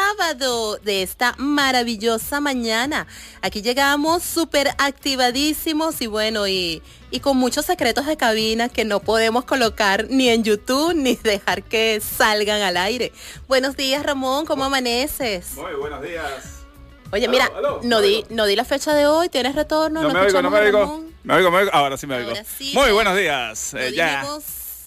sábado de esta maravillosa mañana. Aquí llegamos súper activadísimos y bueno, y, y con muchos secretos de cabina que no podemos colocar ni en YouTube ni dejar que salgan al aire. Buenos días, Ramón, ¿cómo amaneces? Muy buenos días. Oye, mira, aló, no, aló. di, no di la fecha de hoy, ¿tienes retorno? No me oigo, no me oigo. Me oigo, me oigo. Ahora sí me oigo. Sí, Muy buenos días. No Eh, ya. dijimos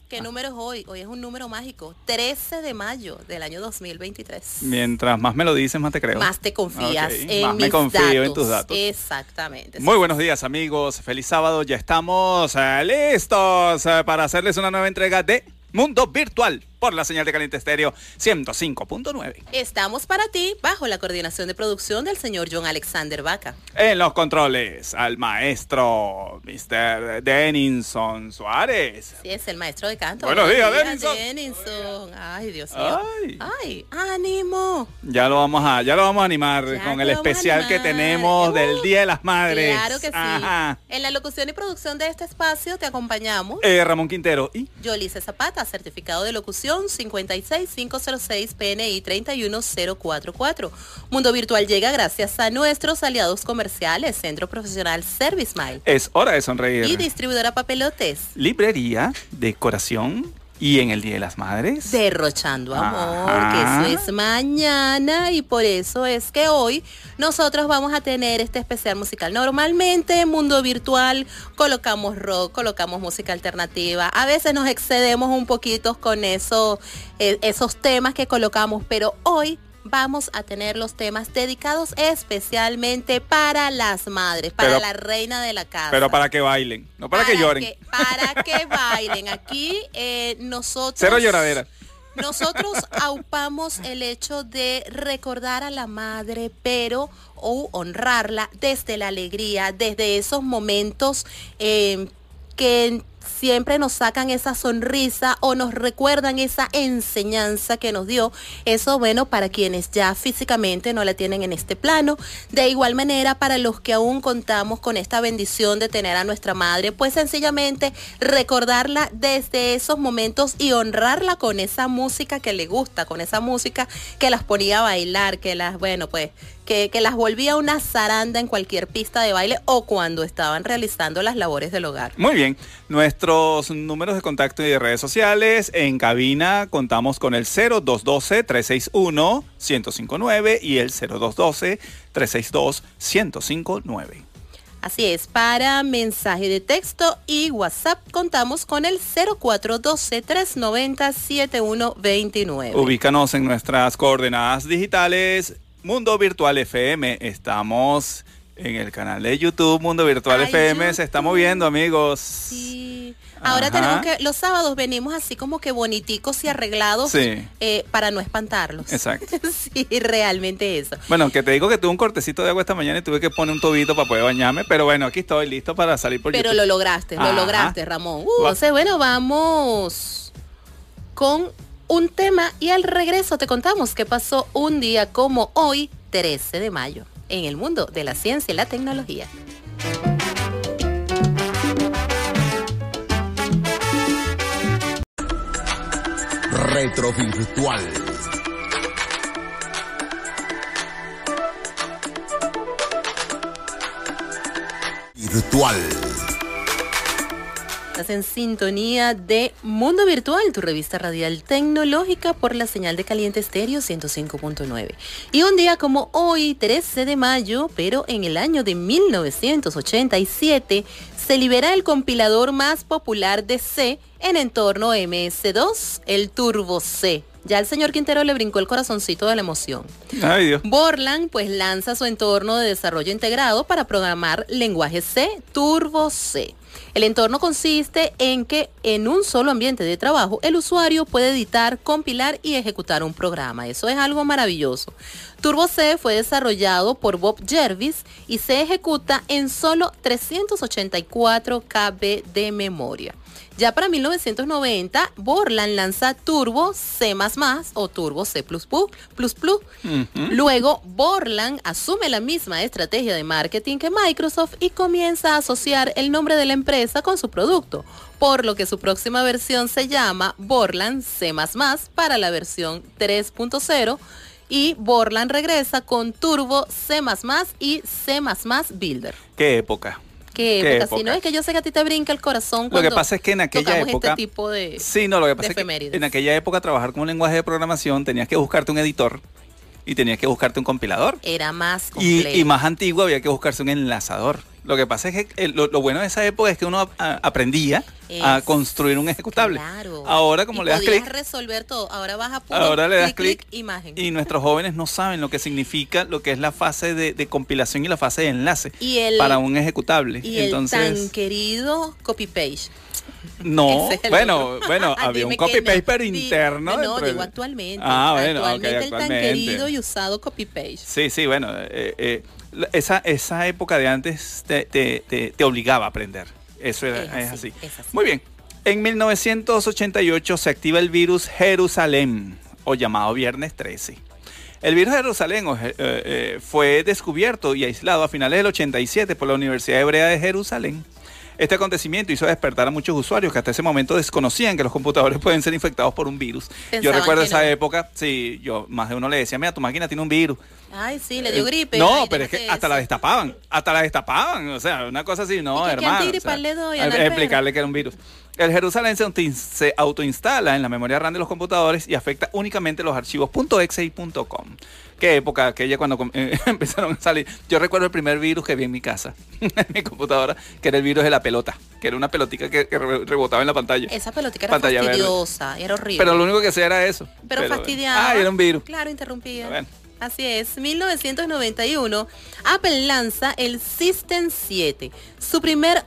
qué número es hoy. Hoy es un número mágico. 13 de mayo del año 2023. Mientras más me lo dices, más te creo. Más te confías Ok, en más me mis confío datos. en tus datos. Exactamente. Muy buenos días amigos, feliz sábado, ya estamos eh, listos eh, para hacerles una nueva entrega de Mundo Virtual por la señal de Caliente Estéreo 105.9. Estamos para ti bajo la coordinación de producción del señor John Alexander Vaca. En los controles, al maestro Mr. Denninson Suárez. Sí, es el maestro de canto. Buenos días, Denison. Denison. Ay, Dios mío. Ay. Ay, ánimo. Ya lo vamos a, ya lo vamos a animar Ya con el especial que tenemos Uh, del Día de las Madres. Claro que sí. Ajá. En la locución y producción de este espacio te acompañamos. Eh, Ramón Quintero y Yolice Zapata, certificado de locución 56506 PNI 31044. Mundo Virtual llega gracias a nuestros aliados comerciales, Centro Profesional Service Mile es hora de sonreír. y distribuidora Papelotes. Librería, decoración y en el Día de las Madres. Derrochando amor, Ajá. que eso es mañana y por eso es que hoy nosotros vamos a tener este especial musical. Normalmente en Mundo Virtual colocamos rock, colocamos música alternativa, a veces nos excedemos un poquito con eso, eh, esos temas que colocamos, pero hoy vamos a tener los temas dedicados especialmente para las madres, para Pero- la reina de la casa. Pero para que bailen, no para, que lloren. para que bailen. Aquí eh, nosotros... Cero lloradera. Nosotros aupamos el hecho de recordar a la madre, pero o honrarla desde la alegría, desde esos momentos eh, que siempre nos sacan esa sonrisa o nos recuerdan esa enseñanza que nos dio. Eso, bueno, para quienes ya físicamente no la tienen en este plano. De igual manera, para los que aún contamos con esta bendición de tener a nuestra madre, pues sencillamente recordarla desde esos momentos y honrarla con esa música que le gusta, con esa música que las ponía a bailar, que las, bueno, pues, que, que las volvía una zaranda en cualquier pista de baile o cuando estaban realizando las labores del hogar. Muy bien, nuestros números de contacto y de redes sociales en cabina contamos con el 0212-361-1059 y el 0212-362-1059. Así es, para mensaje de texto y WhatsApp contamos con el 0412-390-7129. Ubícanos en nuestras coordenadas digitales Mundo Virtual FM. Estamos en el canal de YouTube Mundo Virtual Ay, FM. Se está moviendo, amigos. Sí. Ahora Ajá. tenemos que, los sábados venimos así como que boniticos y arreglados Sí. eh, para no espantarlos. Exacto. sí, realmente eso. Bueno, que te digo que tuve un cortecito de agua esta mañana y tuve que poner un tobito para poder bañarme, pero bueno, aquí estoy listo para salir por Pero YouTube. lo lograste, lo lograste, Ramón. Uh, entonces, bueno, vamos con un tema y al regreso te contamos qué pasó un día como hoy, 13 de mayo, en el mundo de la ciencia y la tecnología. Retrovirtual. Virtual. Estás en sintonía de Mundo Virtual, tu revista radial tecnológica por la señal de Caliente Estéreo 105.9. Y un día como hoy, 13 de mayo, pero en el año de 1987, se libera el compilador más popular de C en entorno MS2, el Turbo C. Ya el señor Quintero le brincó el corazoncito de la emoción. Ay, Dios. Borland pues lanza su entorno de desarrollo integrado para programar lenguaje C, Turbo C. El entorno consiste en que en un solo ambiente de trabajo el usuario puede editar, compilar y ejecutar un programa. Eso es algo maravilloso. Turbo C fue desarrollado por Bob Jervis y se ejecuta en solo 384 KB de memoria. Ya para 1990, Borland lanza Turbo C++ o Turbo C++. Luego, Borland asume la misma estrategia de marketing que Microsoft y comienza a asociar el nombre de la empresa con su producto, por lo que su próxima versión se llama Borland C++ para la versión 3.0 y Borland regresa con Turbo C++ y C++ Builder. ¿Qué época? ¿Qué época? Si no es que yo sé que a ti te brinca el corazón cuando Lo que pasa es que en aquella este época este tipo de Sí, no, lo que pasa es que en aquella época trabajar con un lenguaje de programación tenías que buscarte un editor y tenías que buscarte un compilador. Era más complejo. Y, y más antiguo había que buscarse un enlazador. Lo que pasa es que lo, bueno de esa época es que uno aprendía a construir un ejecutable. Claro. Ahora como le das clic resolver todo. Ahora vas a Ahora le das clic imagen. Y nuestros jóvenes no saben lo que significa lo que es la fase de, compilación y la fase de enlace para un ejecutable. Y Entonces, el tan querido copy page. No, bueno, bueno, había un copy paste pero interno. No, digo actualmente. Ah, bueno, actualmente, el tan querido y usado copy paste. Sí, sí, bueno, eh, eh, esa, esa época de antes te, te, te, obligaba a aprender. Eso era, es, así, Muy bien. En 1988 se activa el virus Jerusalén, o llamado Viernes 13. El virus Jerusalén eh, fue descubierto y aislado a finales del 87 por la Universidad Hebrea de Jerusalén. Este acontecimiento hizo despertar a muchos usuarios que hasta ese momento desconocían que los computadores pueden ser infectados por un virus. yo recuerdo esa época, sí, yo más de uno le decía, mira, tu máquina tiene un virus. Ay, sí, le dio eh, gripe. No, pero es que hasta la destapaban, hasta la destapaban, o sea, una cosa así, no, hermano. explicarle que era un virus. El Jerusalén se autoinstala en la memoria RAM de los computadores y afecta únicamente los archivos .exe y .com qué época aquella cuando eh, empezaron a salir. Yo recuerdo el primer virus que vi en mi casa, en mi computadora, que era el virus de la pelota, que era una pelotica que, rebotaba en la pantalla. Esa pelotica era fastidiosa, era horrible. Pero lo único que hacía era eso. Pero, fastidiaba. Ah, era un virus. Claro, interrumpía. Así es, 1991, Apple lanza el System 7, su primer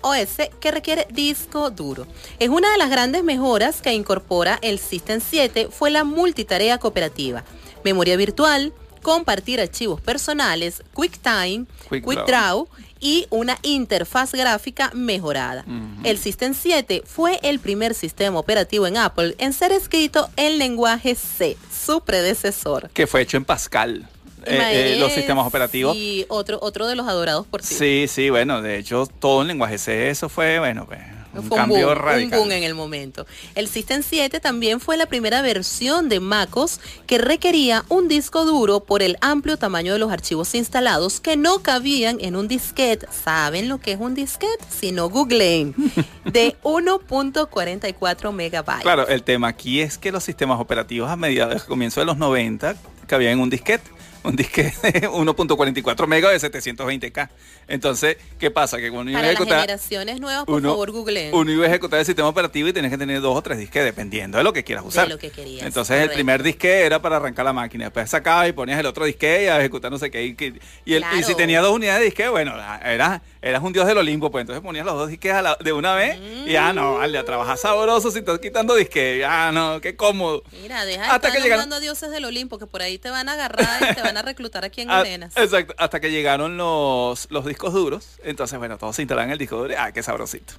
OS que requiere disco duro. Es una de las grandes mejoras que incorpora el System 7 fue la multitarea cooperativa memoria virtual, compartir archivos personales, QuickTime, QuickDraw y una interfaz gráfica mejorada. El System 7 fue el primer sistema operativo en Apple en ser escrito en lenguaje C, su predecesor. Que fue hecho en Pascal. Eh, eh, los sistemas operativos. Y otro, otro de los adorados por ti. Sí, sí, bueno, de hecho todo en lenguaje C, eso fue, bueno, pues, un cambio radical. Un boom en el momento. El System 7 también fue la primera versión de MacOS que requería un disco duro por el amplio tamaño de los archivos instalados que no cabían en un disquete. ¿Saben lo que es un disquete? Si no, googleen. De 1.44 megabytes. Claro, el tema aquí es que los sistemas operativos a mediados, comienzo de los 90 cabían en un disquete un disque de 1.44 megas de 720K. Entonces, ¿qué pasa? Que cuando Para las generaciones nuevas, por favor, google. Uno iba a ejecutar el sistema operativo y tenés que tener dos o tres disques dependiendo de lo que quieras usar. De lo que querías. Entonces, el primer disque era para arrancar la máquina. Después sacabas y ponías el otro disque y a ejecutar no sé qué. Y, y, si tenía dos unidades de disque, bueno, era, eras un dios del Olimpo. Pues entonces ponías los dos disques de una vez y ya no, vale, a trabajar sabroso si estás quitando disque. Ya no, qué cómodo. Mira, deja de estar dioses del Olimpo que por ahí te van a agarrar y te van a reclutar aquí en ah, Exacto, hasta que llegaron los, los discos duros. Entonces, bueno, todos se instalan en el disco duro. Ah, qué sabrosito.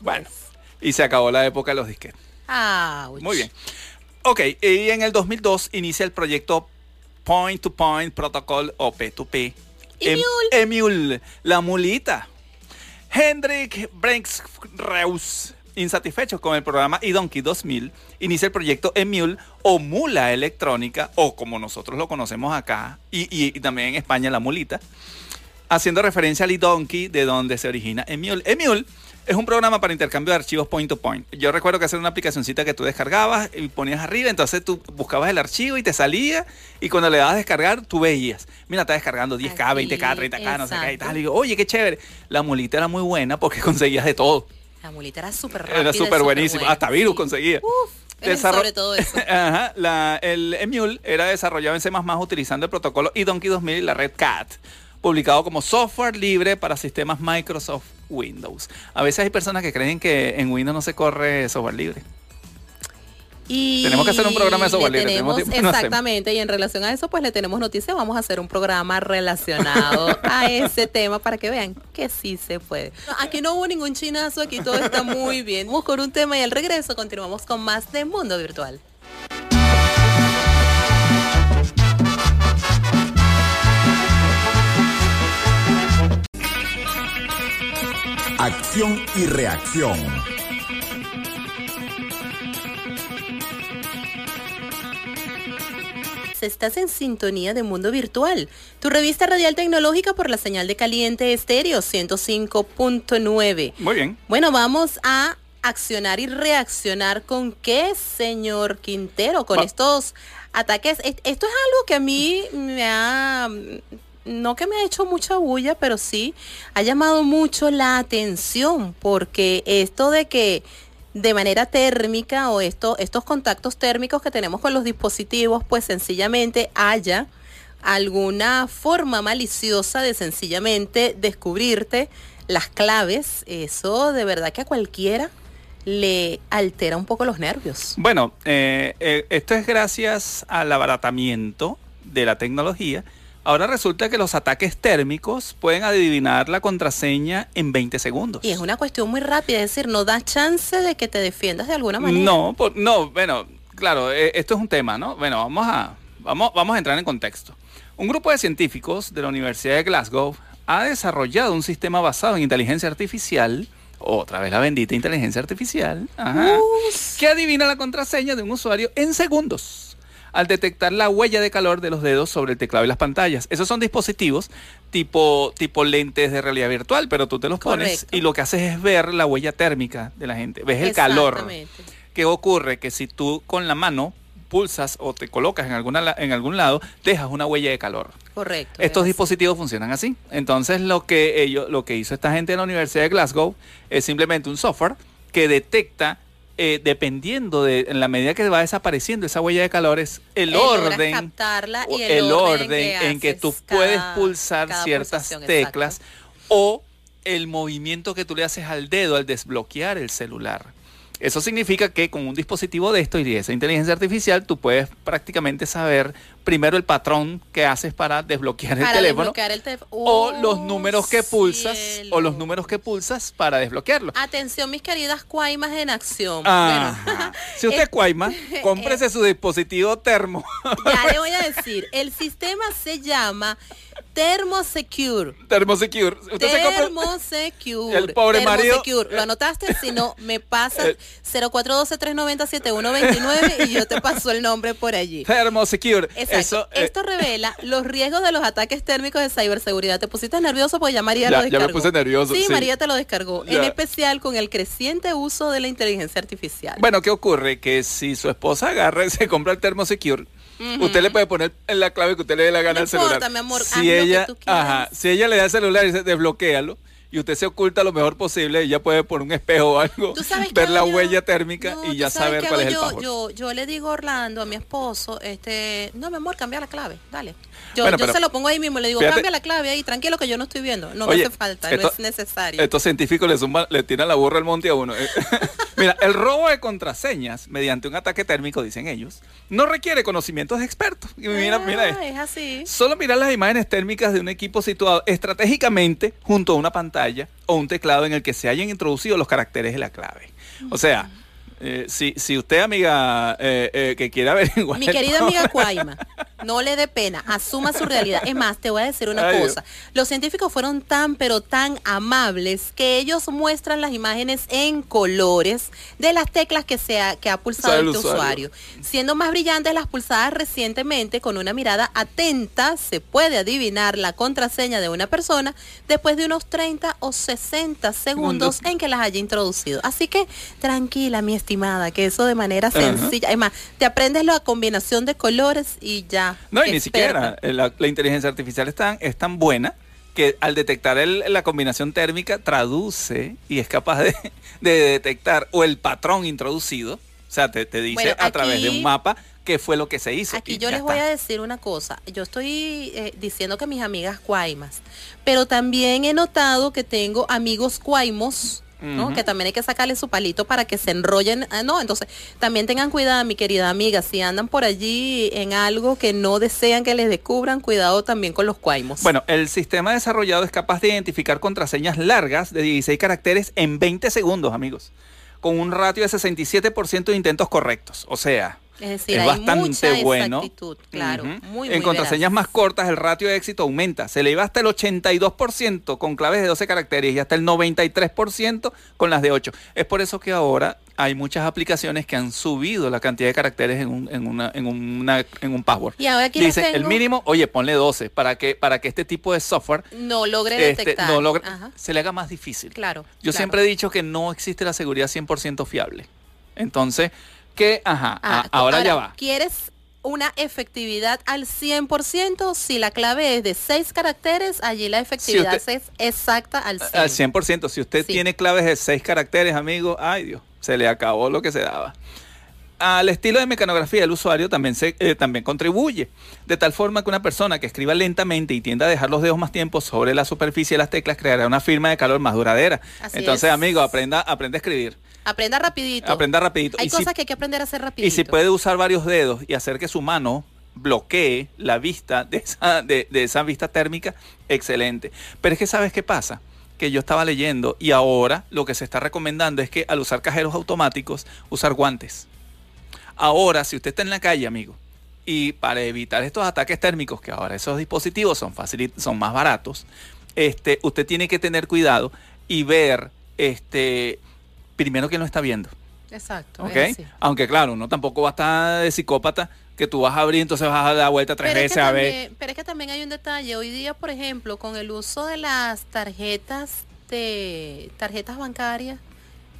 bueno, y se acabó la época de los disquetes. Ah, Muy bien. Ok, y en el 2002 inicia el proyecto Point to Point Protocol o P2P. Emule. Emule, la mulita. Hendrik Reus insatisfechos con el programa iDonkey 2000, inicia el proyecto Emule o Mula Electrónica, o como nosotros lo conocemos acá, y, también en España la mulita, haciendo referencia al iDonkey de donde se origina Emule. Emule es un programa para intercambio de archivos point to point. Yo recuerdo que era una aplicacióncita que tú descargabas y ponías arriba, entonces tú buscabas el archivo y te salía, y cuando le dabas a descargar, tú veías, mira, está descargando 10K, 20K, 30K, no sé qué y tal. Y digo, oye, qué chévere. La mulita era muy buena porque conseguías de todo. La mulita era súper rápida. Era súper buenísima. Hasta virus conseguía. Uf, sobre todo eso. Ajá, la, el Emule era desarrollado en C++ utilizando el protocolo iDonkey 2000 y la Red Cat, publicado como software libre para sistemas Microsoft Windows. A veces hay personas que creen que en Windows no se corre software libre. Y tenemos que hacer un programa de eso, le Valeria, tenemos- no exactamente, y en relación a eso, pues le tenemos noticias. Vamos a hacer un programa relacionado a ese tema para que vean que sí se puede. Aquí no hubo ningún chinazo, aquí todo está muy bien. Vamos con un tema y al regreso continuamos con más de Mundo Virtual. Acción y reacción. Estás en sintonía de Mundo Virtual, tu revista radial tecnológica por la señal de caliente estéreo 105.9. Muy bien. Bueno, vamos a accionar y reaccionar con qué, señor Quintero, con Va- estos ataques. Est- Esto es algo que a mí me ha, no que me ha hecho mucha bulla, pero sí ha llamado mucho la atención, porque esto de que de manera térmica o esto, estos contactos térmicos que tenemos con los dispositivos, pues sencillamente haya alguna forma maliciosa de sencillamente descubrirte las claves, eso de verdad que a cualquiera le altera un poco los nervios. Bueno, eh, eh, esto es gracias al abaratamiento de la tecnología. Ahora resulta que los ataques térmicos pueden adivinar la contraseña en 20 segundos. Y es una cuestión muy rápida, es decir, no da chance de que te defiendas de alguna manera. No, por- no, bueno, claro, eh, esto es un tema, ¿no? Bueno, vamos a, vamos, vamos a entrar en contexto. Un grupo de científicos de la Universidad de Glasgow ha desarrollado un sistema basado en inteligencia artificial, otra vez la bendita inteligencia artificial, ajá, que adivina la contraseña de un usuario en segundos al detectar la huella de calor de los dedos sobre el teclado y las pantallas. Esos son dispositivos tipo, tipo lentes de realidad virtual, pero tú te los pones Correcto. y lo que haces es ver la huella térmica de la gente. Ves el calor. ¿Qué ocurre? Que si tú con la mano pulsas o te colocas en, alguna, en algún lado, dejas una huella de calor. Correcto. Estos es así. dispositivos funcionan así. Entonces lo que ellos, lo que hizo esta gente en la Universidad de Glasgow es simplemente un software que detecta eh, dependiendo de en la medida que va desapareciendo esa huella de calor es el orden y el orden que en que tú puedes pulsar ciertas teclas exacto. o el movimiento que tú le haces al dedo al desbloquear el celular. Eso significa que con un dispositivo de esto y de esa inteligencia artificial, tú puedes prácticamente saber primero el patrón que haces para desbloquear el teléfono desbloquear el teléfono. o los Oh, números que pulsas cielo. o los números que pulsas para desbloquearlo. Atención, mis queridas cuaimas en acción. Ajá. Bueno, si usted es cuaima, cómprese su dispositivo termo. ya le voy a decir, el sistema se llama Thermosecure. Thermosecure. Usted Thermosecure. El pobre marido- Thermosecure. ¿Lo anotaste? Si no, me pasas El- 0412-390-7129 y yo te paso el nombre por allí. Thermosecure. Exacto. Eso, eh, Esto revela los riesgos de los ataques térmicos de ciberseguridad. Te pusiste nervioso porque ya María Ya- lo ya me descargó. puse nervioso, Sí, sí. María te lo descargó. En especial con el creciente uso de la inteligencia artificial. Bueno, ¿qué ocurre? Que si su esposa agarra y se compra el Thermosecure, usted le puede poner en la clave que usted le dé la gana No al celular. importa, mi amor, si lo que ella, tú ajá, si ella le da el celular y dice desbloquéalo y usted se oculta lo mejor posible, ella puede por un espejo o algo ¿Tú sabes qué ver la yo? huella térmica No, y ¿tú ya saber cuál es el yo? password. Yo, yo le digo a Orlando, a mi esposo, este, no, mi amor, cambia la clave, dale. Yo, Bueno, yo pero se lo pongo ahí mismo, le digo, fíjate- cambia la clave ahí, tranquilo que yo no estoy viendo, no Oye, me hace falta, no es necesario. Estos científicos le, zumban- le tiran la burra al monte a uno. Mira, el robo de contraseñas mediante un ataque térmico, dicen ellos, no requiere conocimientos de expertos. Y mira, mira Ah, esto. es así. Solo mirar las imágenes térmicas de un equipo situado estratégicamente junto a una pantalla o un teclado en el que se hayan introducido los caracteres de la clave. O sea, eh, si, si usted, amiga, eh, eh, que quiera averiguar... Mi querida amiga Cuaima, no le dé pena, asuma su realidad. Es más, te voy a decir una Ay, cosa. Los científicos fueron tan, pero tan amables que ellos muestran las imágenes en colores de las teclas que, se ha, que ha pulsado este usuario. usuario. Siendo más brillantes las pulsadas recientemente, con una mirada atenta se puede adivinar la contraseña de una persona después de unos 30 o 60 segundos en que las haya introducido. Así que tranquila, mi estimada, que eso de manera sencilla. Es más, te aprendes la combinación de colores y ya. No, y ni siquiera. eh, La, la inteligencia artificial es tan, es tan buena que al detectar el- la combinación térmica traduce y es capaz de, de detectar o el patrón introducido. O sea, te, te dice Bueno, a través de un mapa qué fue lo que se hizo. Aquí yo les voy a decir una cosa. Yo estoy eh, diciendo que mis amigas cuaimas, pero también he notado que tengo amigos cuaimos ¿no? Que también hay que sacarle su palito para que se enrollen. ah, no, entonces también tengan cuidado, mi querida amiga, si andan por allí en algo que no desean que les descubran, cuidado también con los cuaimos. Bueno, el sistema desarrollado es capaz de identificar contraseñas largas de 16 caracteres en 20 segundos, amigos, con un ratio de 67% de intentos correctos. O sea, es decir, es hay bastante mucha bueno. exactitud, claro, muy, en muy contraseñas veraz. más cortas, el ratio de éxito aumenta. Se le iba hasta el 82% con claves de 12 caracteres y hasta el 93% con las de 8. Es por eso que ahora hay muchas aplicaciones que han subido la cantidad de caracteres en un, en una, en una, en un password. Y ahora aquí el mínimo, oye, ponle 12 para que, para que este tipo de software No logre este, detectar. no logre- se le haga más difícil. claro. Yo claro. siempre he dicho que no existe la seguridad 100% fiable. Entonces, que, ajá, Ah, a- ahora, ya va. ¿Quieres una efectividad al 100%? Si la clave es de seis caracteres, allí la efectividad usted- es exacta al 100%. Al 100%. Si usted Sí. tiene claves de seis caracteres, amigo, ay Dios, se le acabó lo que se daba. Al estilo de mecanografía del usuario también, se, eh, también contribuye, de tal forma que una persona que escriba lentamente y tienda a dejar los dedos más tiempo sobre la superficie de las teclas creará una firma de calor más duradera. Así Entonces, es. amigo, aprenda, aprenda a escribir, Aprenda rapidito. aprenda rapidito. Hay Y si- cosas que hay que aprender a hacer rapidito. Y si puede usar varios dedos y hacer que su mano bloquee la vista de esa, de, de esa vista térmica, excelente. Pero es que sabes qué pasa, que yo estaba leyendo y ahora lo que se está recomendando es que al usar cajeros automáticos, usar guantes. Ahora, si usted está en la calle, amigo, y para evitar estos ataques térmicos, que ahora esos dispositivos son, facili- son más baratos, este, usted tiene que tener cuidado y ver, este, primero que no está viendo. Exacto. Aunque claro, uno tampoco va a estar de psicópata que tú vas a abrir, entonces vas a dar vuelta tres es, veces que a ver. pero es que también hay un detalle. Hoy día, por ejemplo, con el uso de las tarjetas de tarjetas bancarias,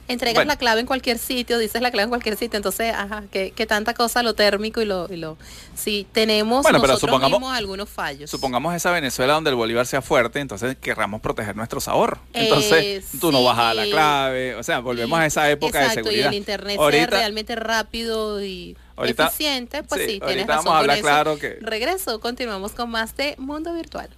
entregas Bueno. la clave en cualquier sitio, dices la clave en cualquier sitio, entonces, ajá, que, que tanta cosa lo térmico y lo, y lo sí, tenemos Bueno, pero nosotros supongamos- mismos algunos fallos. Supongamos esa Venezuela donde el Bolívar sea fuerte, entonces querramos proteger nuestros ahorros. Entonces Eh, tú no vas a la clave, o sea, volvemos a esa época Exacto, de seguridad. y el internet sea Ahorita- realmente rápido y Ahorita- eficiente, pues sí, sí, tienes razón vamos a con hablar eso. claro que- Regreso, continuamos con más de Mundo Virtual.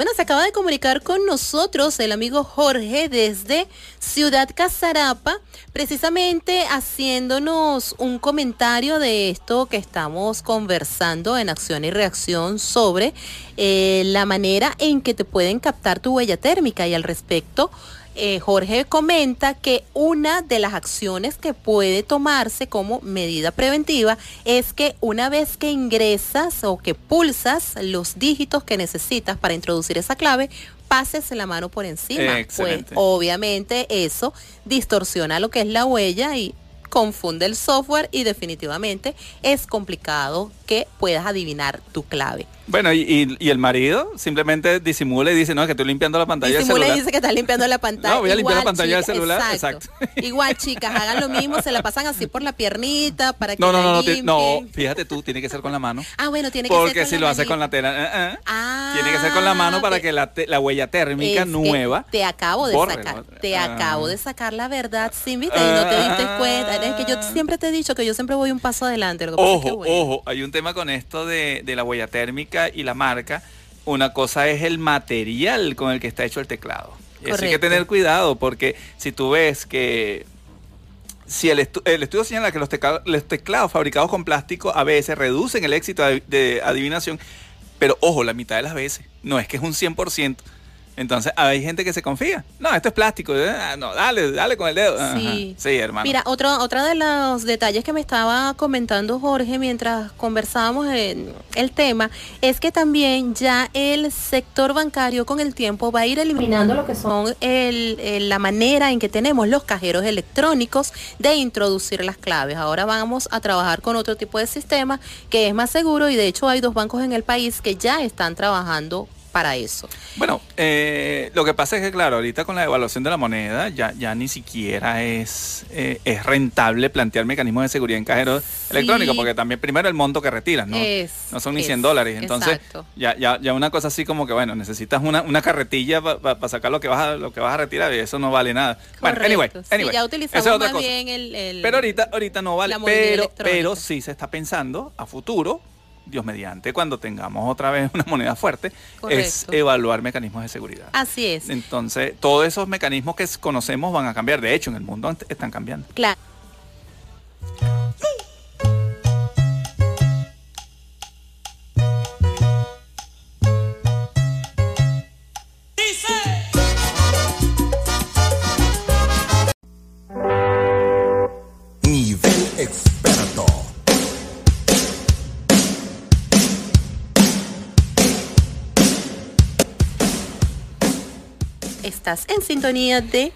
Bueno, se acaba de comunicar con nosotros el amigo Jorge desde Ciudad Casarapa, precisamente haciéndonos un comentario de esto que estamos conversando en acción y reacción sobre eh, la manera en que te pueden captar tu huella térmica y al respecto. Eh, Jorge comenta que una de las acciones que puede tomarse como medida preventiva es que una vez que ingresas o que pulsas los dígitos que necesitas para introducir esa clave, pases la mano por encima. Pues obviamente eso distorsiona lo que es la huella y confunde el software y definitivamente es complicado que puedas adivinar tu clave. Bueno, y, y- y el marido simplemente disimula y dice, no, es que estoy limpiando la pantalla del Disimula y celular. dice que está limpiando la pantalla. No, voy a limpiar la pantalla del celular, Exacto. exacto. Igual, chicas, hagan lo mismo, se la pasan así por la piernita para que No, no, la no, no, fíjate tú, tiene que ser con la mano. Ah, bueno, tiene que ser Porque con si la lo hace con la tela, eh, eh, Ah, tiene que ser con la mano para que la, te- la huella térmica nueva. Te acabo de borre, sacar, te Ah. acabo de sacar la verdad, sin viste, y no te diste Ah. cuenta. Es que yo siempre te he dicho que yo siempre voy un paso adelante. Lo que pasa es que, Ojo, bueno, ojo, hay un tema con esto de, de la huella térmica y la marca. Una cosa es el material con el que está hecho el teclado. Eso hay que tener cuidado porque si tú ves que si el, estu- el estudio señala que los teclados fabricados con plástico a veces reducen el éxito de, de adivinación, pero ojo, la mitad de las veces, no es que es un 100%. Entonces hay gente que se confía. No, esto es plástico. Ah, No, dale, dale con el dedo. Ajá. Sí. Sí, hermano. Mira, otro, otro de los detalles que me estaba comentando Jorge mientras conversábamos en el tema es que también ya el sector bancario con el tiempo va a ir eliminando lo que son el- el- la manera en que tenemos los cajeros electrónicos de introducir las claves. Ahora vamos a trabajar con otro tipo de sistema que es más seguro y de hecho hay dos bancos en el país que ya están trabajando para eso. Bueno, eh, lo que pasa es que, claro, ahorita con la devaluación de la moneda ya, ya ni siquiera es, eh, es rentable plantear mecanismos de seguridad en cajeros electrónicos, porque también primero el monto que retiras, ¿no? no son ni 100 dólares. Entonces, ya, ya, ya una cosa así como que, bueno, necesitas una, una carretilla para sacar lo que, vas a, lo que vas a retirar y eso no vale nada. Bueno, anyway, anyway ya utilizamos más bien el, Pero ahorita, ahorita no vale, pero, pero sí se está pensando a futuro Dios mediante, cuando tengamos otra vez una moneda fuerte, es evaluar mecanismos de seguridad. Así es. Entonces, todos esos mecanismos que conocemos van a cambiar. De hecho, en el mundo están cambiando. Claro. Estás en sintonía de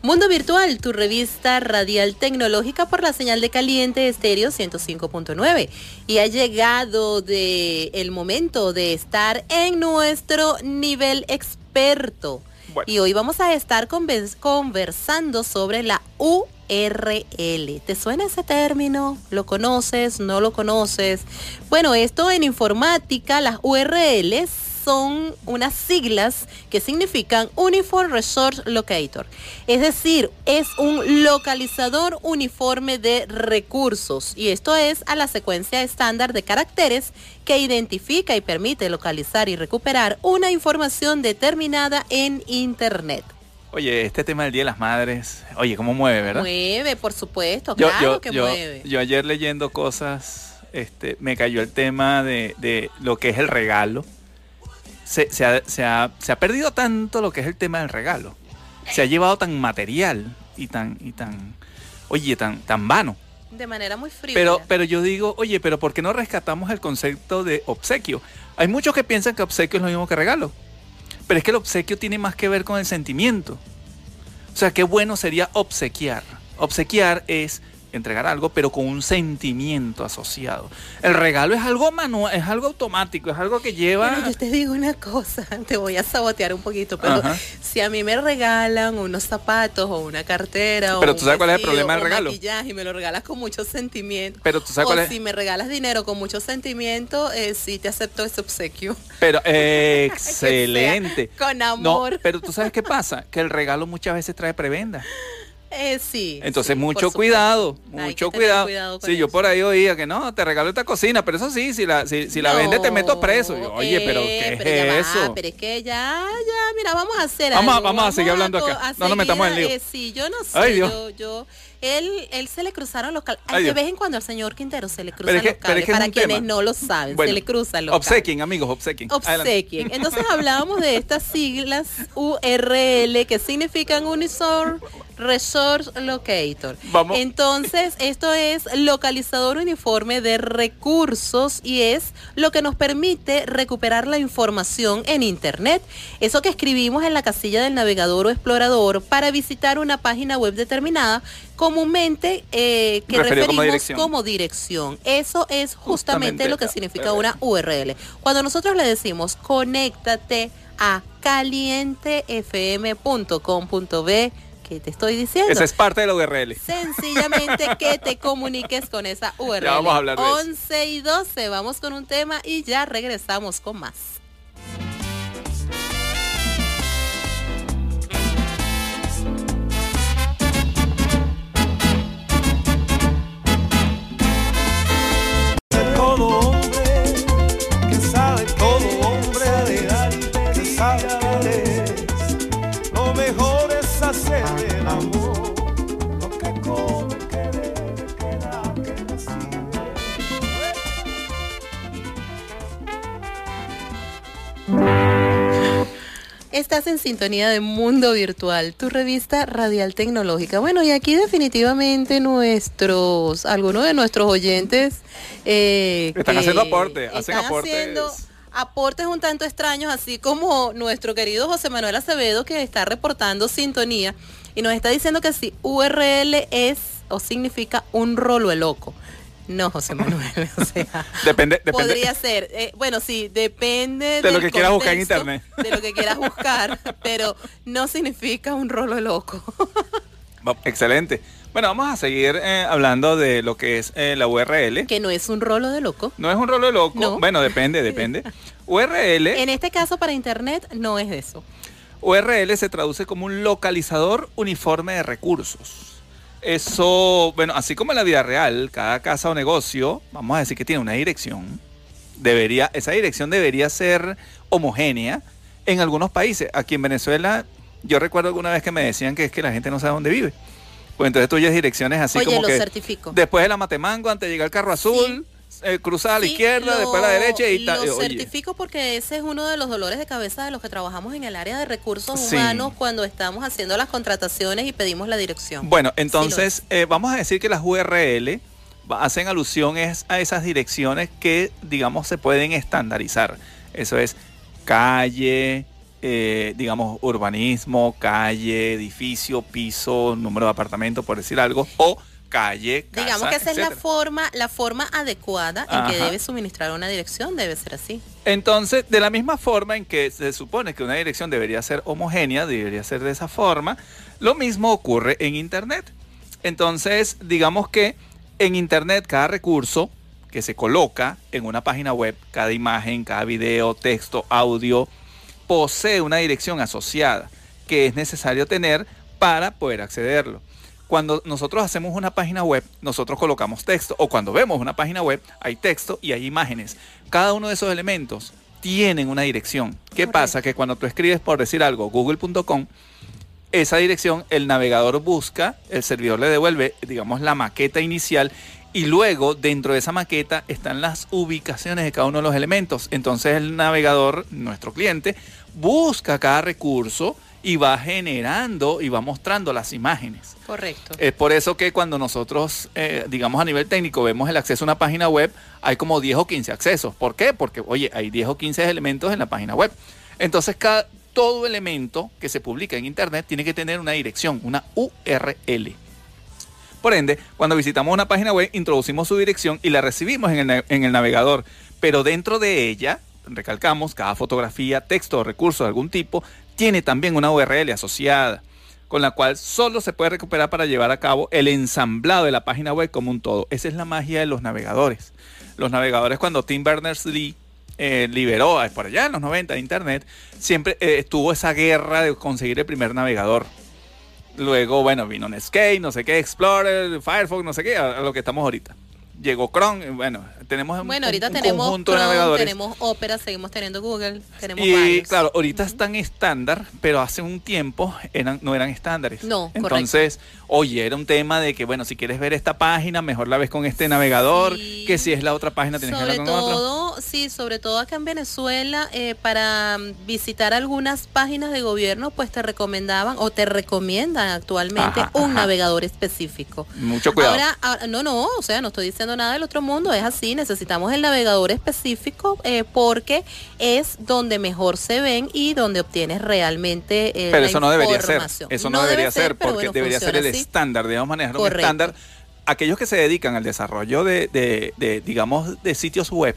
Mundo Virtual, tu revista radial tecnológica por la señal de caliente estéreo 105.9. Y ha llegado de el momento de estar en nuestro nivel experto. Y hoy vamos a estar conversando sobre la URL. ¿Te suena ese término? ¿Lo conoces? ¿No lo conoces? Bueno, esto en informática, las URLs son unas siglas que significan Uniform Resource Locator. Es decir, es un localizador uniforme de recursos y esto es a la secuencia estándar de caracteres que identifica y permite localizar y recuperar una información determinada en Internet. Oye, este tema del Día de las Madres, oye, ¿cómo mueve, verdad? Mueve, por supuesto, claro que mueve. Yo ayer leyendo cosas, este, me cayó el tema de, de lo que es el regalo se, se, ha, perdido tanto lo que es el tema del regalo. Se ha llevado tan material y tan, y tan, oye, tan, tan vano. De manera muy fría. Pero, pero yo digo, oye, pero ¿por qué no rescatamos el concepto de obsequio? Hay muchos que piensan que obsequio es lo mismo que regalo. Pero es que el obsequio tiene más que ver con el sentimiento. O sea, qué bueno sería obsequiar. Obsequiar es entregar algo, pero con un sentimiento asociado. El regalo es algo manual, es algo automático, es algo que lleva. yo te digo una cosa, te voy a sabotear un poquito, pero si a mí me regalan unos zapatos o una cartera pero tú sabes cuál es el problema del regalo. y me lo regalas con mucho sentimiento. Pero tú sabes cuál es. Si me regalas dinero con mucho sentimiento, eh, sí te acepto ese obsequio. Pero excelente. con amor. pero tú sabes qué pasa, que el regalo muchas veces trae prebenda. Eh, sí. Entonces, mucho cuidado, mucho cuidado. sí, yo por ahí oía que no, te regalo esta cocina, pero eso sí, si la, si, la vende te meto preso. oye, pero ¿qué es eso? pero es que ya, ya, mira, vamos a hacer vamos, algo. Vamos, a seguir hablando acá. no nos metamos en lío. Eh, sí, yo no sé, yo, yo, él, él se le cruzaron los cables. De vez en cuando al señor Quintero se le cruzan los cables. Para quienes no lo saben, se le cruzan los obsequien, amigos, obsequien. Obsequien. Entonces hablábamos de estas siglas URL que significan Unisor Resource Locator. Entonces, esto es localizador uniforme de recursos y es lo que nos permite recuperar la información en Internet. Eso que escribimos en la casilla del navegador o explorador para visitar una página web determinada, comúnmente eh, que referimos como dirección. Eso es justamente, lo que significa una URL. Cuando nosotros le decimos conéctate a calientefm.com.b que te estoy diciendo. Esa es parte de la URL. Sencillamente que te comuniques con esa URL. Ya vamos a hablar de 11 y 12, vamos con un tema y ya regresamos con más. Estás en sintonía de Mundo Virtual, tu revista radial tecnológica. Bueno, y aquí definitivamente nuestros, algunos de nuestros oyentes eh, están haciendo aportes, hacen aportes. Haciendo aportes un tanto extraños, así como nuestro querido José Manuel Acevedo que está reportando sintonía y nos está diciendo que si URL es o significa un rolo loco. No, José Manuel, o sea, Depende, depende. podría ser. eh, bueno, sí, depende De lo que quieras buscar en internet. De lo que quieras buscar, pero no significa un rolo loco. Excelente. Bueno, vamos a seguir eh, hablando de lo que es eh, la URL. que no es un rolo de loco. No es un rolo de loco. No. Bueno, depende, depende. URL, En este caso para internet no es eso. URL se traduce como un localizador uniforme de recursos. Eso, bueno, así como en la vida real, cada casa o negocio, vamos a decir que tiene una dirección, debería, esa dirección debería ser homogénea en algunos países. Aquí en Venezuela, yo recuerdo alguna vez que me decían que es que la gente no sabe dónde vive. Pues entonces tú oyes direcciones así Oye, como lo que certifico. después de la Matemango, antes de llegar al carro azul, eh, cruzada a la Sí, izquierda, lo- después a la derecha y tal. Lo Oye, certifico porque ese es uno de los dolores de cabeza de los que trabajamos en el área de recursos Sí. humanos cuando estamos haciendo las contrataciones y pedimos la dirección. Bueno, Sí entonces eh, vamos a decir que las URL hacen alusión es a esas direcciones que, digamos, se pueden estandarizar. Eso es calle, eh, digamos, urbanismo, calle, edificio, piso, número de apartamento, por decir algo, o calle, casa, Digamos que esa es la forma, la forma adecuada en que debe suministrar una dirección, debe ser así. Entonces, de la misma forma en que se supone que una dirección debería ser homogénea, debería ser de esa forma, lo mismo ocurre en Internet. Entonces, digamos que en Internet cada recurso que se coloca en una página web, cada imagen, cada video, texto, audio, posee una dirección asociada que es necesario tener para poder accederlo. Cuando nosotros hacemos una página web, nosotros colocamos texto, o cuando vemos una página web, hay texto y hay imágenes. Cada uno de esos elementos tienen una dirección. ¿Qué Correcto. pasa? Que cuando tú escribes, por decir algo, google.com, esa dirección el navegador busca, el servidor le devuelve, digamos, la maqueta inicial y luego dentro de esa maqueta están las ubicaciones de cada uno de los elementos. Entonces el navegador, nuestro cliente, busca cada recurso y va generando y va mostrando las imágenes. Correcto. Es por eso que cuando nosotros, eh, digamos a nivel técnico, vemos el acceso a una página web, hay como 10 o 15 accesos. ¿Por qué? Porque, oye, hay 10 o 15 elementos en la página web. Entonces, cada, todo elemento que se publica en Internet tiene que tener una dirección, una URL. Por ende, cuando visitamos una página web, introducimos su dirección y la recibimos en el, en el navegador. Pero dentro de ella, recalcamos, cada fotografía, texto o recurso de algún tipo tiene también una URL asociada, con la cual solo se puede recuperar para llevar a cabo el ensamblado de la página web como un todo. Esa es la magia de los navegadores. Los navegadores, cuando Tim Berners-Lee eh, liberó por allá en los 90 de Internet, siempre eh, estuvo esa guerra de conseguir el primer navegador. Luego, bueno, vino Netscape, no sé qué, Explorer, Firefox, no sé qué, a lo que estamos ahorita. Llegó Chrome, bueno, tenemos un, Bueno, ahorita un tenemos conjunto de navegadores. tenemos Opera, seguimos teniendo Google, tenemos Y varios. claro, ahorita están estándar, pero hace un tiempo eran, no eran estándares. No, correcto. Entonces, oye, era un tema de que, bueno, si quieres ver esta página, mejor la ves con este navegador, Sí. que si es la otra página tienes sobre que verla con otro. todo, sí, sobre todo acá en Venezuela, eh, para mm, visitar algunas páginas de gobierno, pues te recomendaban o te recomiendan actualmente Ajá, un ajá. navegador específico. Mucho cuidado. Ahora, ahora- no, no, o sea, no estoy diciendo nada del otro mundo, es así, necesitamos el navegador específico eh, porque es donde mejor se ven y donde obtienes realmente eh, pero la eso no debería ser. Eso no, debe debería ser, porque bueno, debería ser el así. estándar. Debemos manejar un Correcto. estándar. Aquellos que se dedican al desarrollo de, de- de, digamos, de sitios web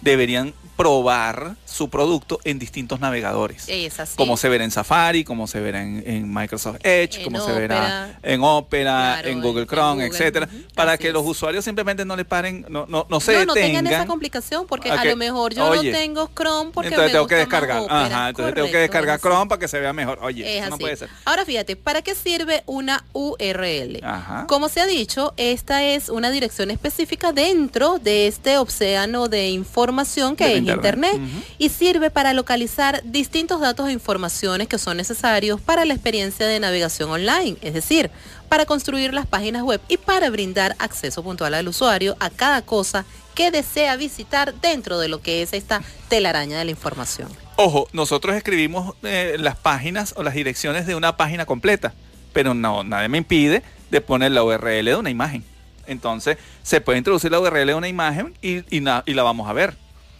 deberían probar su producto en distintos navegadores. Es así. Como se verá en Safari, como se verá en, en Microsoft Edge, En como se verá en Opera, Claro, en en- Google en Chrome, Google, etcétera, para así que los usuarios simplemente no le paren, no, no, no se no, no detengan. tengan esa complicación porque a lo mejor yo oye, no tengo Chrome porque entonces me tengo que gusta más descargar. Opera. Ajá, entonces tengo que descargar. Chrome para que se vea mejor. Oye, Es eso no puede ser. Ahora fíjate, ¿para qué sirve una URL? Ajá. Como se ha dicho, esta es una dirección específica dentro de este océano de información que es Internet. Internet, y sirve para localizar distintos datos e informaciones que son necesarios para la experiencia de navegación online, es decir, para construir las páginas web y para brindar acceso puntual al usuario a cada cosa que desea visitar dentro de lo que es esta telaraña de la información. Ojo, nosotros escribimos eh, las páginas o las direcciones de una página completa, pero no, nadie me impide de poner la URL de una imagen. Entonces, se puede introducir la URL de una imagen y, y na- y la vamos a ver.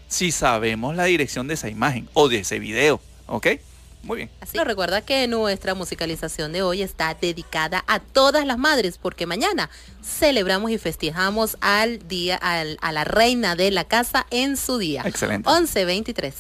Si sabemos la dirección de esa imagen o de ese video, ¿ok? Muy bien. Así lo recuerda que nuestra musicalización de hoy está dedicada a todas las madres, porque mañana celebramos y festejamos al día, al, a la reina de la casa en su día. Excelente. 11.23.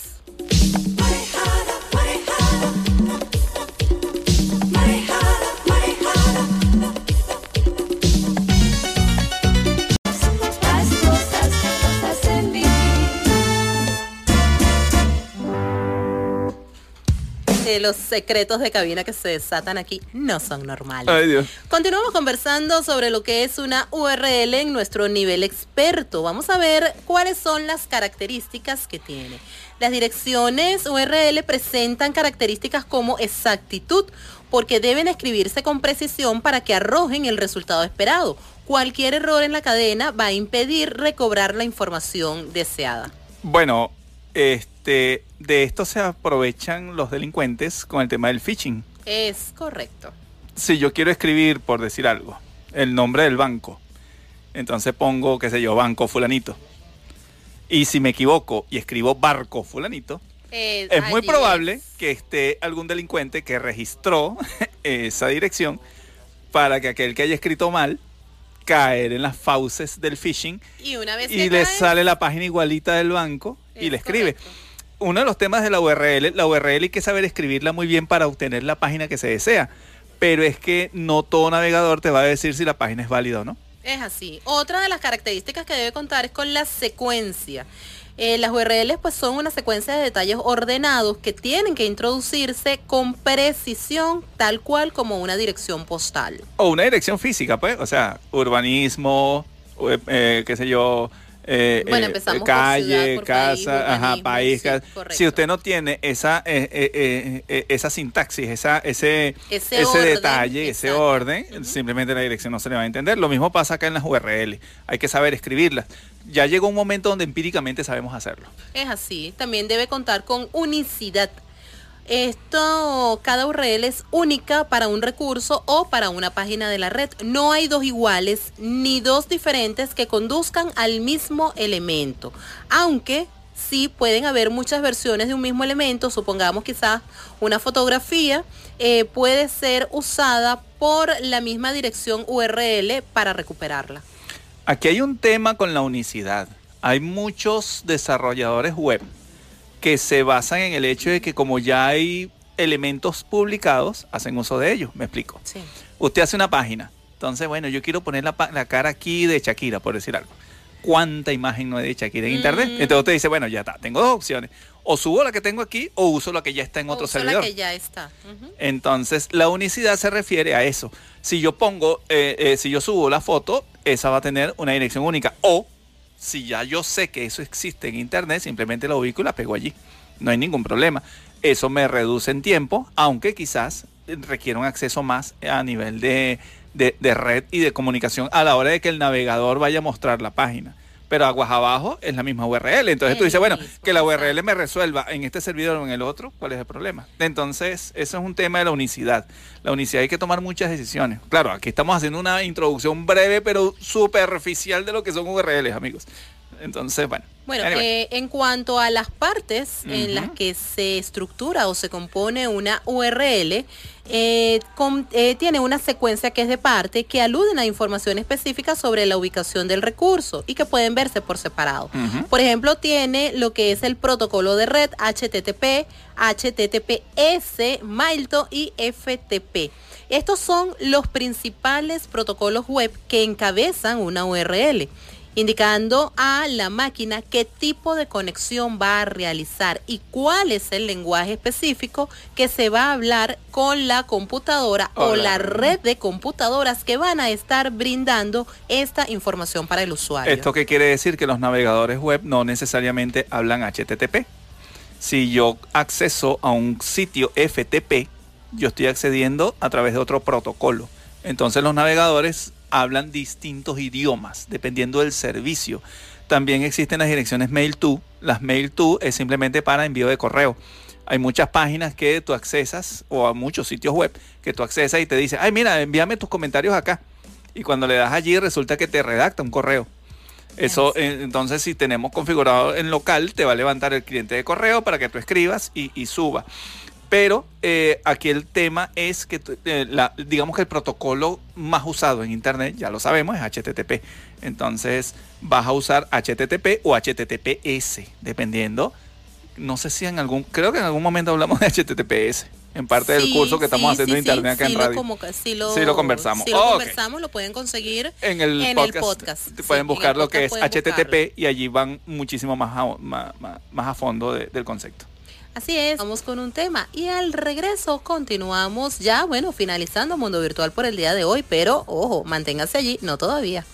los secretos de cabina que se desatan aquí no son normales. Ay, Dios. Continuamos conversando sobre lo que es una URL en nuestro nivel experto. Vamos a ver cuáles son las características que tiene. Las direcciones URL presentan características como exactitud, porque deben escribirse con precisión para que arrojen el resultado esperado. Cualquier error en la cadena va a impedir recobrar la información deseada. Bueno, este, de esto se aprovechan los delincuentes con el tema del phishing. Es correcto. Si yo quiero escribir, por decir algo, el nombre del banco, entonces pongo, qué sé yo, banco fulanito. Y si me equivoco y escribo barco fulanito, es muy probable que esté algún delincuente que registró esa dirección para que aquel que haya escrito mal caer en las fauces del phishing y, una vez y le sale la página igualita del banco y le escribe. Uno de los temas de la URL, la URL hay que saber escribirla muy bien para obtener la página que se desea, pero es que no todo navegador te va a decir si la página es válida o no. Es así. Otra de las características que debe contar es con la secuencia. Eh, las URLs pues son una secuencia de detalles ordenados que tienen que introducirse con precisión, tal cual como una dirección postal. O una dirección física, pues, o sea, urbanismo, eh, eh, qué sé yo, eh, bueno, eh, empezamos calle, por casa, ajá, país. sí, si usted no tiene esa eh, esa sintaxis, esa ese ese, ese orden, detalle, ese orden, simplemente la dirección no se le va a entender. Lo mismo pasa acá en las URL. Hay que saber escribirlas. Ya llegó un momento donde empíricamente sabemos hacerlo. Es así. También debe contar con unicidad. Esto, cada URL es única para un recurso o para una página de la red. No hay dos iguales ni dos diferentes que conduzcan al mismo elemento. Aunque sí pueden haber muchas versiones de un mismo elemento, supongamos quizás una fotografía, eh, puede ser usada por la misma dirección URL para recuperarla. Aquí hay un tema con la unicidad. Hay muchos desarrolladores web que se basan en el hecho de que como ya hay elementos publicados, hacen uso de ellos. Me explico. Sí. Usted hace una página. Entonces, bueno, yo quiero poner la, la cara aquí de Shakira, por decir algo. ¿Cuánta imagen no hay de Shakira en internet? Mm. Entonces usted dice, bueno, ya está, tengo dos opciones. O subo la que tengo aquí o uso la que ya está en otro Uso la servidor. que ya está. Entonces, la unicidad se refiere a eso. Si yo pongo, eh, eh, si yo subo la foto, esa va a tener una dirección única. O, si ya yo sé que eso existe en Internet, simplemente la ubico y la pego allí. No hay ningún problema. Eso me reduce en tiempo, aunque quizás requiera un acceso más a nivel de- de red y de comunicación a la hora de que el navegador vaya a mostrar la página. Pero aguas abajo es la misma URL. Entonces Es tú dices, bueno, que la URL me resuelva en este servidor o en el otro, ¿cuál es el problema? Entonces, eso es un tema de la unicidad. La unicidad hay que tomar muchas decisiones. Claro, aquí estamos haciendo una introducción breve, pero superficial de lo que son URLs, amigos. Entonces, bueno. Bueno, anyway. eh, en cuanto a las partes en las que se estructura o se compone una URL, eh, con- eh, tiene una secuencia que es de parte que aluden a información específica sobre la ubicación del recurso y que pueden verse por separado. Por ejemplo, tiene lo que es el protocolo de red HTTP, HTTPS, Mailto y FTP. Estos son los principales protocolos web que encabezan una URL, indicando a la máquina qué tipo de conexión va a realizar y cuál es el lenguaje específico que se va a hablar con la computadora o la red de computadoras que van a estar brindando esta información para el usuario. ¿Esto qué quiere decir? Que los navegadores web no necesariamente hablan HTTP. Si yo acceso a un sitio FTP, yo estoy accediendo a través de otro protocolo. Entonces los navegadores hablan distintos idiomas dependiendo del servicio. También existen las direcciones mail to. Las mail to es simplemente para envío de correo. Hay muchas páginas que tú accesas o a muchos sitios web que tú accesas y te dice, ay mira, envíame tus comentarios acá. Y cuando le das allí resulta que te redacta un correo. Eso, eh, entonces, si tenemos configurado en local, te va a levantar el cliente de correo para que tú escribas y, y suba. Pero eh, aquí el tema es que, eh, la, digamos que el protocolo más usado en Internet, ya lo sabemos, es HTTP. Entonces vas a usar HTTP o HTTPS, dependiendo. No sé si en algún, creo que en algún momento hablamos de HTTPS en parte del curso que estamos haciendo en internet acá en radio. Lo, como, sí, lo, sí, lo conversamos. Sí, lo conversamos, lo pueden conseguir en el podcast. Pueden buscar lo que es HTTP y allí van muchísimo más a, más, más a fondo del concepto. Así es, vamos con un tema y al regreso continuamos ya, bueno, finalizando Mundo Virtual por el día de hoy, pero ojo, manténgase allí, no todavía.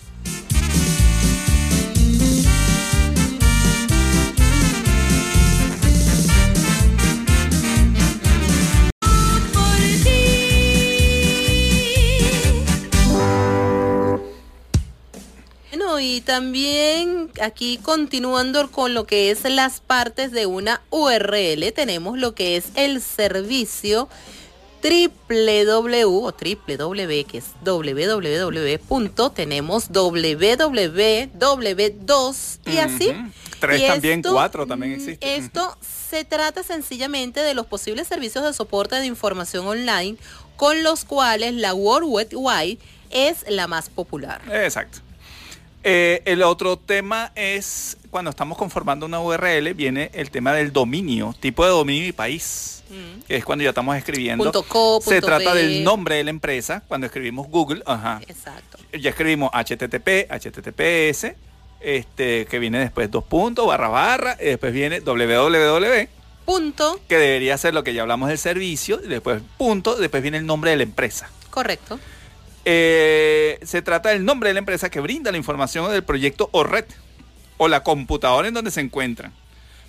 Y también aquí continuando con lo que es las partes de una URL, tenemos lo que es el servicio www o www que es www. tenemos www2 y así. Tres también, cuatro también existe. Esto se trata sencillamente de los posibles servicios de soporte de información online con los cuales la World Wide Wide es la más popular. Exacto. Eh, el otro tema es cuando estamos conformando una URL, viene el tema del dominio, tipo de dominio y país, mm. que es cuando ya estamos escribiendo. Se trata del nombre de la empresa, cuando escribimos Google, ajá. Exacto. Ya escribimos HTTP, HTTPS, este, que viene después dos puntos, barra barra, y después viene www. Punto. Que debería ser lo que ya hablamos del servicio, y después punto, después viene el nombre de la empresa. Correcto. Eh, se trata del nombre de la empresa que brinda la información del proyecto o red o la computadora en donde se encuentran.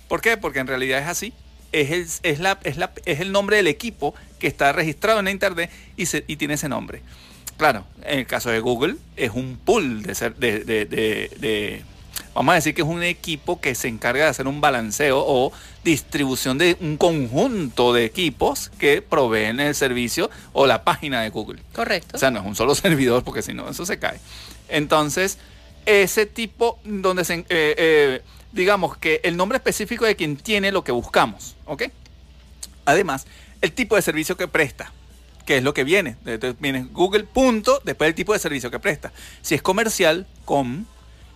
¿Por qué? Porque en realidad es así. Es el, es la, es la, es el nombre del equipo que está registrado en la internet y, se, y tiene ese nombre. Claro, en el caso de Google es un pool de, ser, de, de, de vamos a decir que es un equipo que se encarga de hacer un balanceo o distribución de un conjunto de equipos que proveen el servicio o la página de Google. Correcto. O sea, no es un solo servidor porque si no, eso se cae. Entonces, ese tipo donde se... Eh, eh, digamos que el nombre específico de quien tiene lo que buscamos, ¿ok? Además, el tipo de servicio que presta, que es lo que viene. Entonces viene Google, punto, después el tipo de servicio que presta. Si es comercial, com,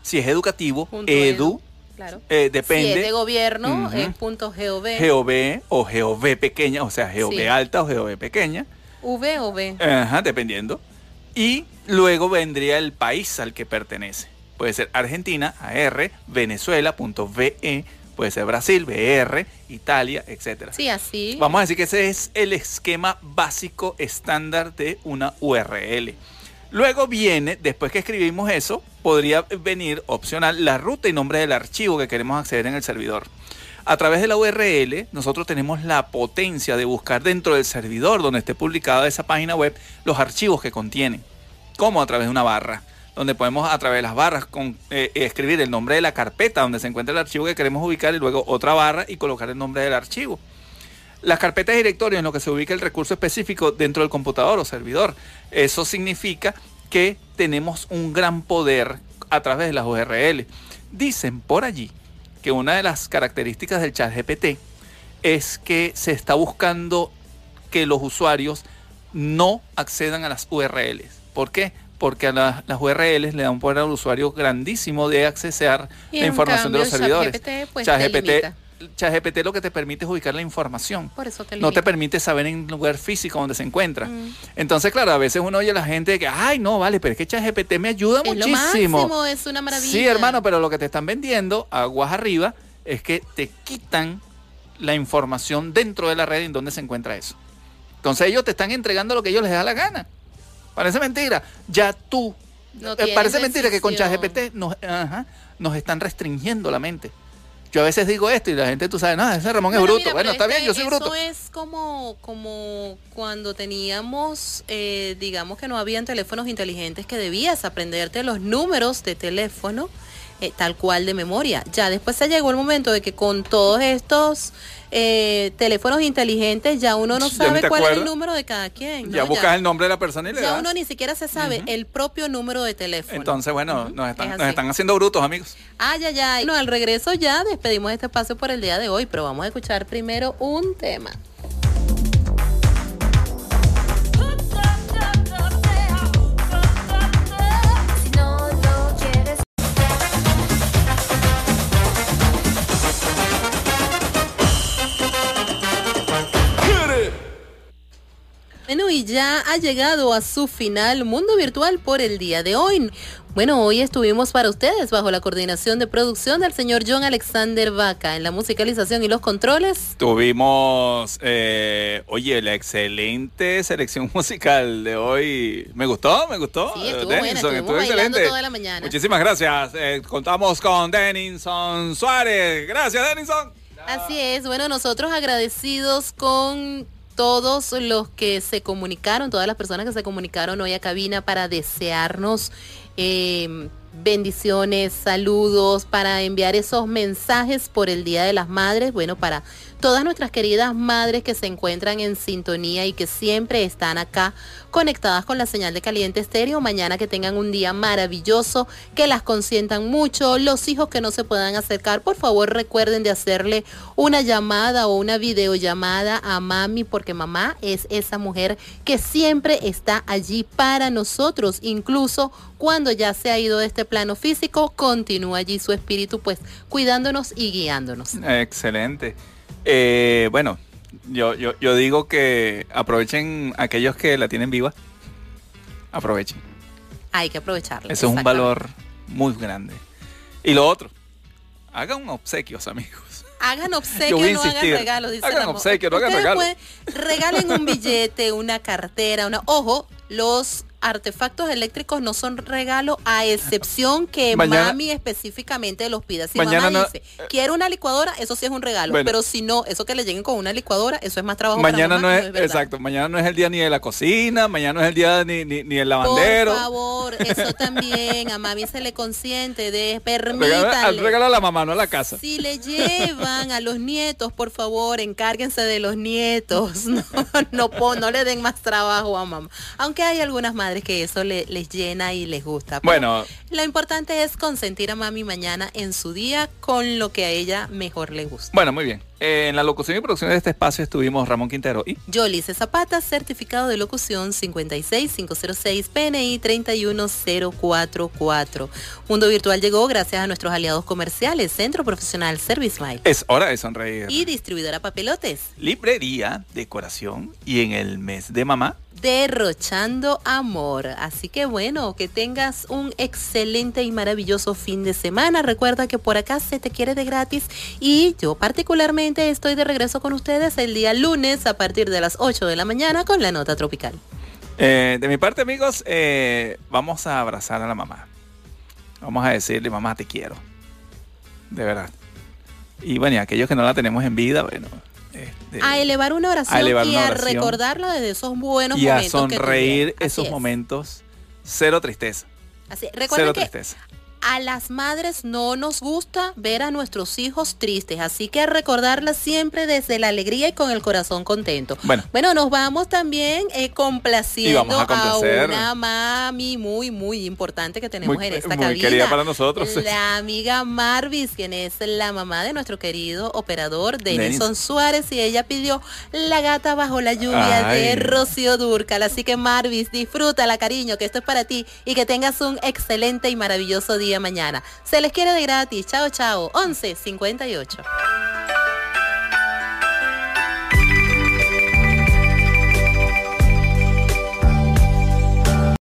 si es educativo, edu. Claro. Eh, depende. Si es de gobierno, es punto .gov. GOV o GOV pequeña, o sea, GOV alta o GOV pequeña. V o V. Ajá, dependiendo. Y luego vendría el país al que pertenece. Puede ser Argentina, AR, Venezuela, punto VE, puede ser Brasil, BR, Italia, etc. Sí, así. Vamos a decir que ese es el esquema básico estándar de una URL. Luego viene, después que escribimos eso, podría venir opcional la ruta y nombre del archivo que queremos acceder en el servidor. A través de la URL, nosotros tenemos la potencia de buscar dentro del servidor donde esté publicada esa página web los archivos que contienen, como a través de una barra, donde podemos a través de las barras eh, escribir el nombre de la carpeta donde se encuentra el archivo que queremos ubicar y luego otra barra y colocar el nombre del archivo. Las carpetas directorios en lo que se ubica el recurso específico dentro del computador o servidor. Eso significa que tenemos un gran poder a través de las URL. Dicen por allí que una de las características del chat GPT es que se está buscando que los usuarios no accedan a las URLs. ¿Por qué? Porque a las URLs le dan poder al usuario grandísimo de accesar la información de los servidores. Pues, ChatGPT ChatGPT lo que te permite es ubicar la información. Por eso te no te permite saber en lugar físico donde se encuentra. Mm. Entonces, claro, a veces uno oye a la gente que, ay, no, vale, pero es que ChatGPT me ayuda es muchísimo. Lo máximo, es una maravilla. Sí, hermano, pero lo que te están vendiendo, aguas arriba, es que te quitan la información dentro de la red en donde se encuentra eso. Entonces ellos te están entregando lo que ellos les da la gana. Parece mentira. Ya tú. Eh, parece mentira que con ChatGPT nos, nos están restringiendo la mente. Yo a veces digo esto y la gente, tú sabes, no, ese Ramón es bruto. bueno, está bien, yo soy bruto. Eso es como, como cuando teníamos, eh, digamos que no habían teléfonos inteligentes que debías aprenderte los números de teléfono eh, tal cual de memoria. Ya después se llegó el momento de que con todos estos eh, teléfonos inteligentes ya uno no sabe cuál es el número de cada quien. Ya buscas el nombre de la persona y le Ya uno ni siquiera se sabe el propio número de teléfono. Entonces, bueno, nos, están, nos están haciendo brutos, amigos. Ah, ya, ya. Bueno, al regreso ya despedimos este espacio por el día de hoy, pero vamos a escuchar primero un tema. Ya ha llegado a su final Mundo Virtual por el día de hoy. Bueno, hoy estuvimos para ustedes bajo la coordinación de producción del señor John Alexander Vaca en la musicalización y los controles. Tuvimos, eh, oye, la excelente selección musical de hoy. Me gustó, me gustó. Sí, estuvo buena, estuvo excelente. Toda la mañana. Muchísimas gracias. Eh, contamos con Denison Suárez. Gracias, Denison. Así es. Bueno, nosotros agradecidos con todos los que se comunicaron, todas las personas que se comunicaron hoy a cabina para desearnos eh, bendiciones, saludos, para enviar esos mensajes por el Día de las Madres, bueno, para todas nuestras queridas madres que se encuentran en sintonía y que siempre están acá conectadas con la señal de caliente estéreo. Mañana que tengan un día maravilloso, que las consientan mucho. Los hijos que no se puedan acercar, por favor recuerden de hacerle una llamada o una videollamada a mami, porque mamá es esa mujer que siempre está allí para nosotros, incluso cuando ya se ha ido de este plano físico, continúa allí su espíritu, pues cuidándonos y guiándonos. Excelente. Eh, bueno, yo, yo, yo digo que aprovechen aquellos que la tienen viva. Aprovechen. Hay que aprovecharla. Eso es un valor muy grande. Y lo otro, hagan obsequios, amigos. Hagan obsequios, no hagan regalos. Dice hagan obsequios, no hagan regalos. regalen un billete, una cartera, una... Ojo, los artefactos eléctricos no son regalo a excepción que mami específicamente los pida. Si mamá dice, quiero una licuadora, eso sí es un regalo. pero si no, eso que le lleguen con una licuadora, eso es más trabajo mañana no es, exacto, mañana no es el día ni de la cocina, mañana no es el día ni, ni, ni el lavandero. Por favor, eso también, a mami se le consiente de permítanle. Regalo a la mamá, no a la casa. Si le llevan a los nietos, por favor, encárguense de los nietos. No, no, no le den más trabajo a mamá. Aunque hay algunas madres que eso les llena y les gusta. bueno, lo importante es consentir a mami mañana en su día con lo que a ella mejor le gusta. Bueno, muy bien. En la locución y producción de este espacio estuvimos Ramón Quintero y Yolice Zapata, certificado de locución 56506 PNI 31044. Mundo Virtual llegó gracias a nuestros aliados comerciales, Centro Profesional Service Mile. Es hora de sonreír. Y distribuidora papelotes. Librería, decoración y en el mes de mamá derrochando amor. Así que bueno, que tengas un excelente y maravilloso fin de semana. Recuerda que por acá se te quiere de gratis y yo particularmente estoy de regreso con ustedes el día lunes a partir de las 8 de la mañana con la nota tropical. Eh, de mi parte amigos, eh, vamos a abrazar a la mamá. Vamos a decirle, mamá, te quiero. De verdad. Y bueno, y aquellos que no la tenemos en vida, bueno, este, a elevar una oración y a recordarla desde esos buenos momentos. Y a sonreír esos momentos. Cero tristeza. Así, Cero tristeza a las madres no nos gusta ver a nuestros hijos tristes, así que recordarlas siempre desde la alegría y con el corazón contento. Bueno, bueno nos vamos también eh, complaciendo a, una mami muy, muy importante que tenemos en esta muy querida para nosotros. La amiga Marvis, quien es la mamá de nuestro querido operador Denison Suárez, y ella pidió La gata bajo la lluvia de Rocío Durcal. Así que Marvis, disfrútala, cariño, que esto es para ti y que tengas un excelente y maravilloso día mañana. Se les quiere de gratis. Chao, chao. 11 58.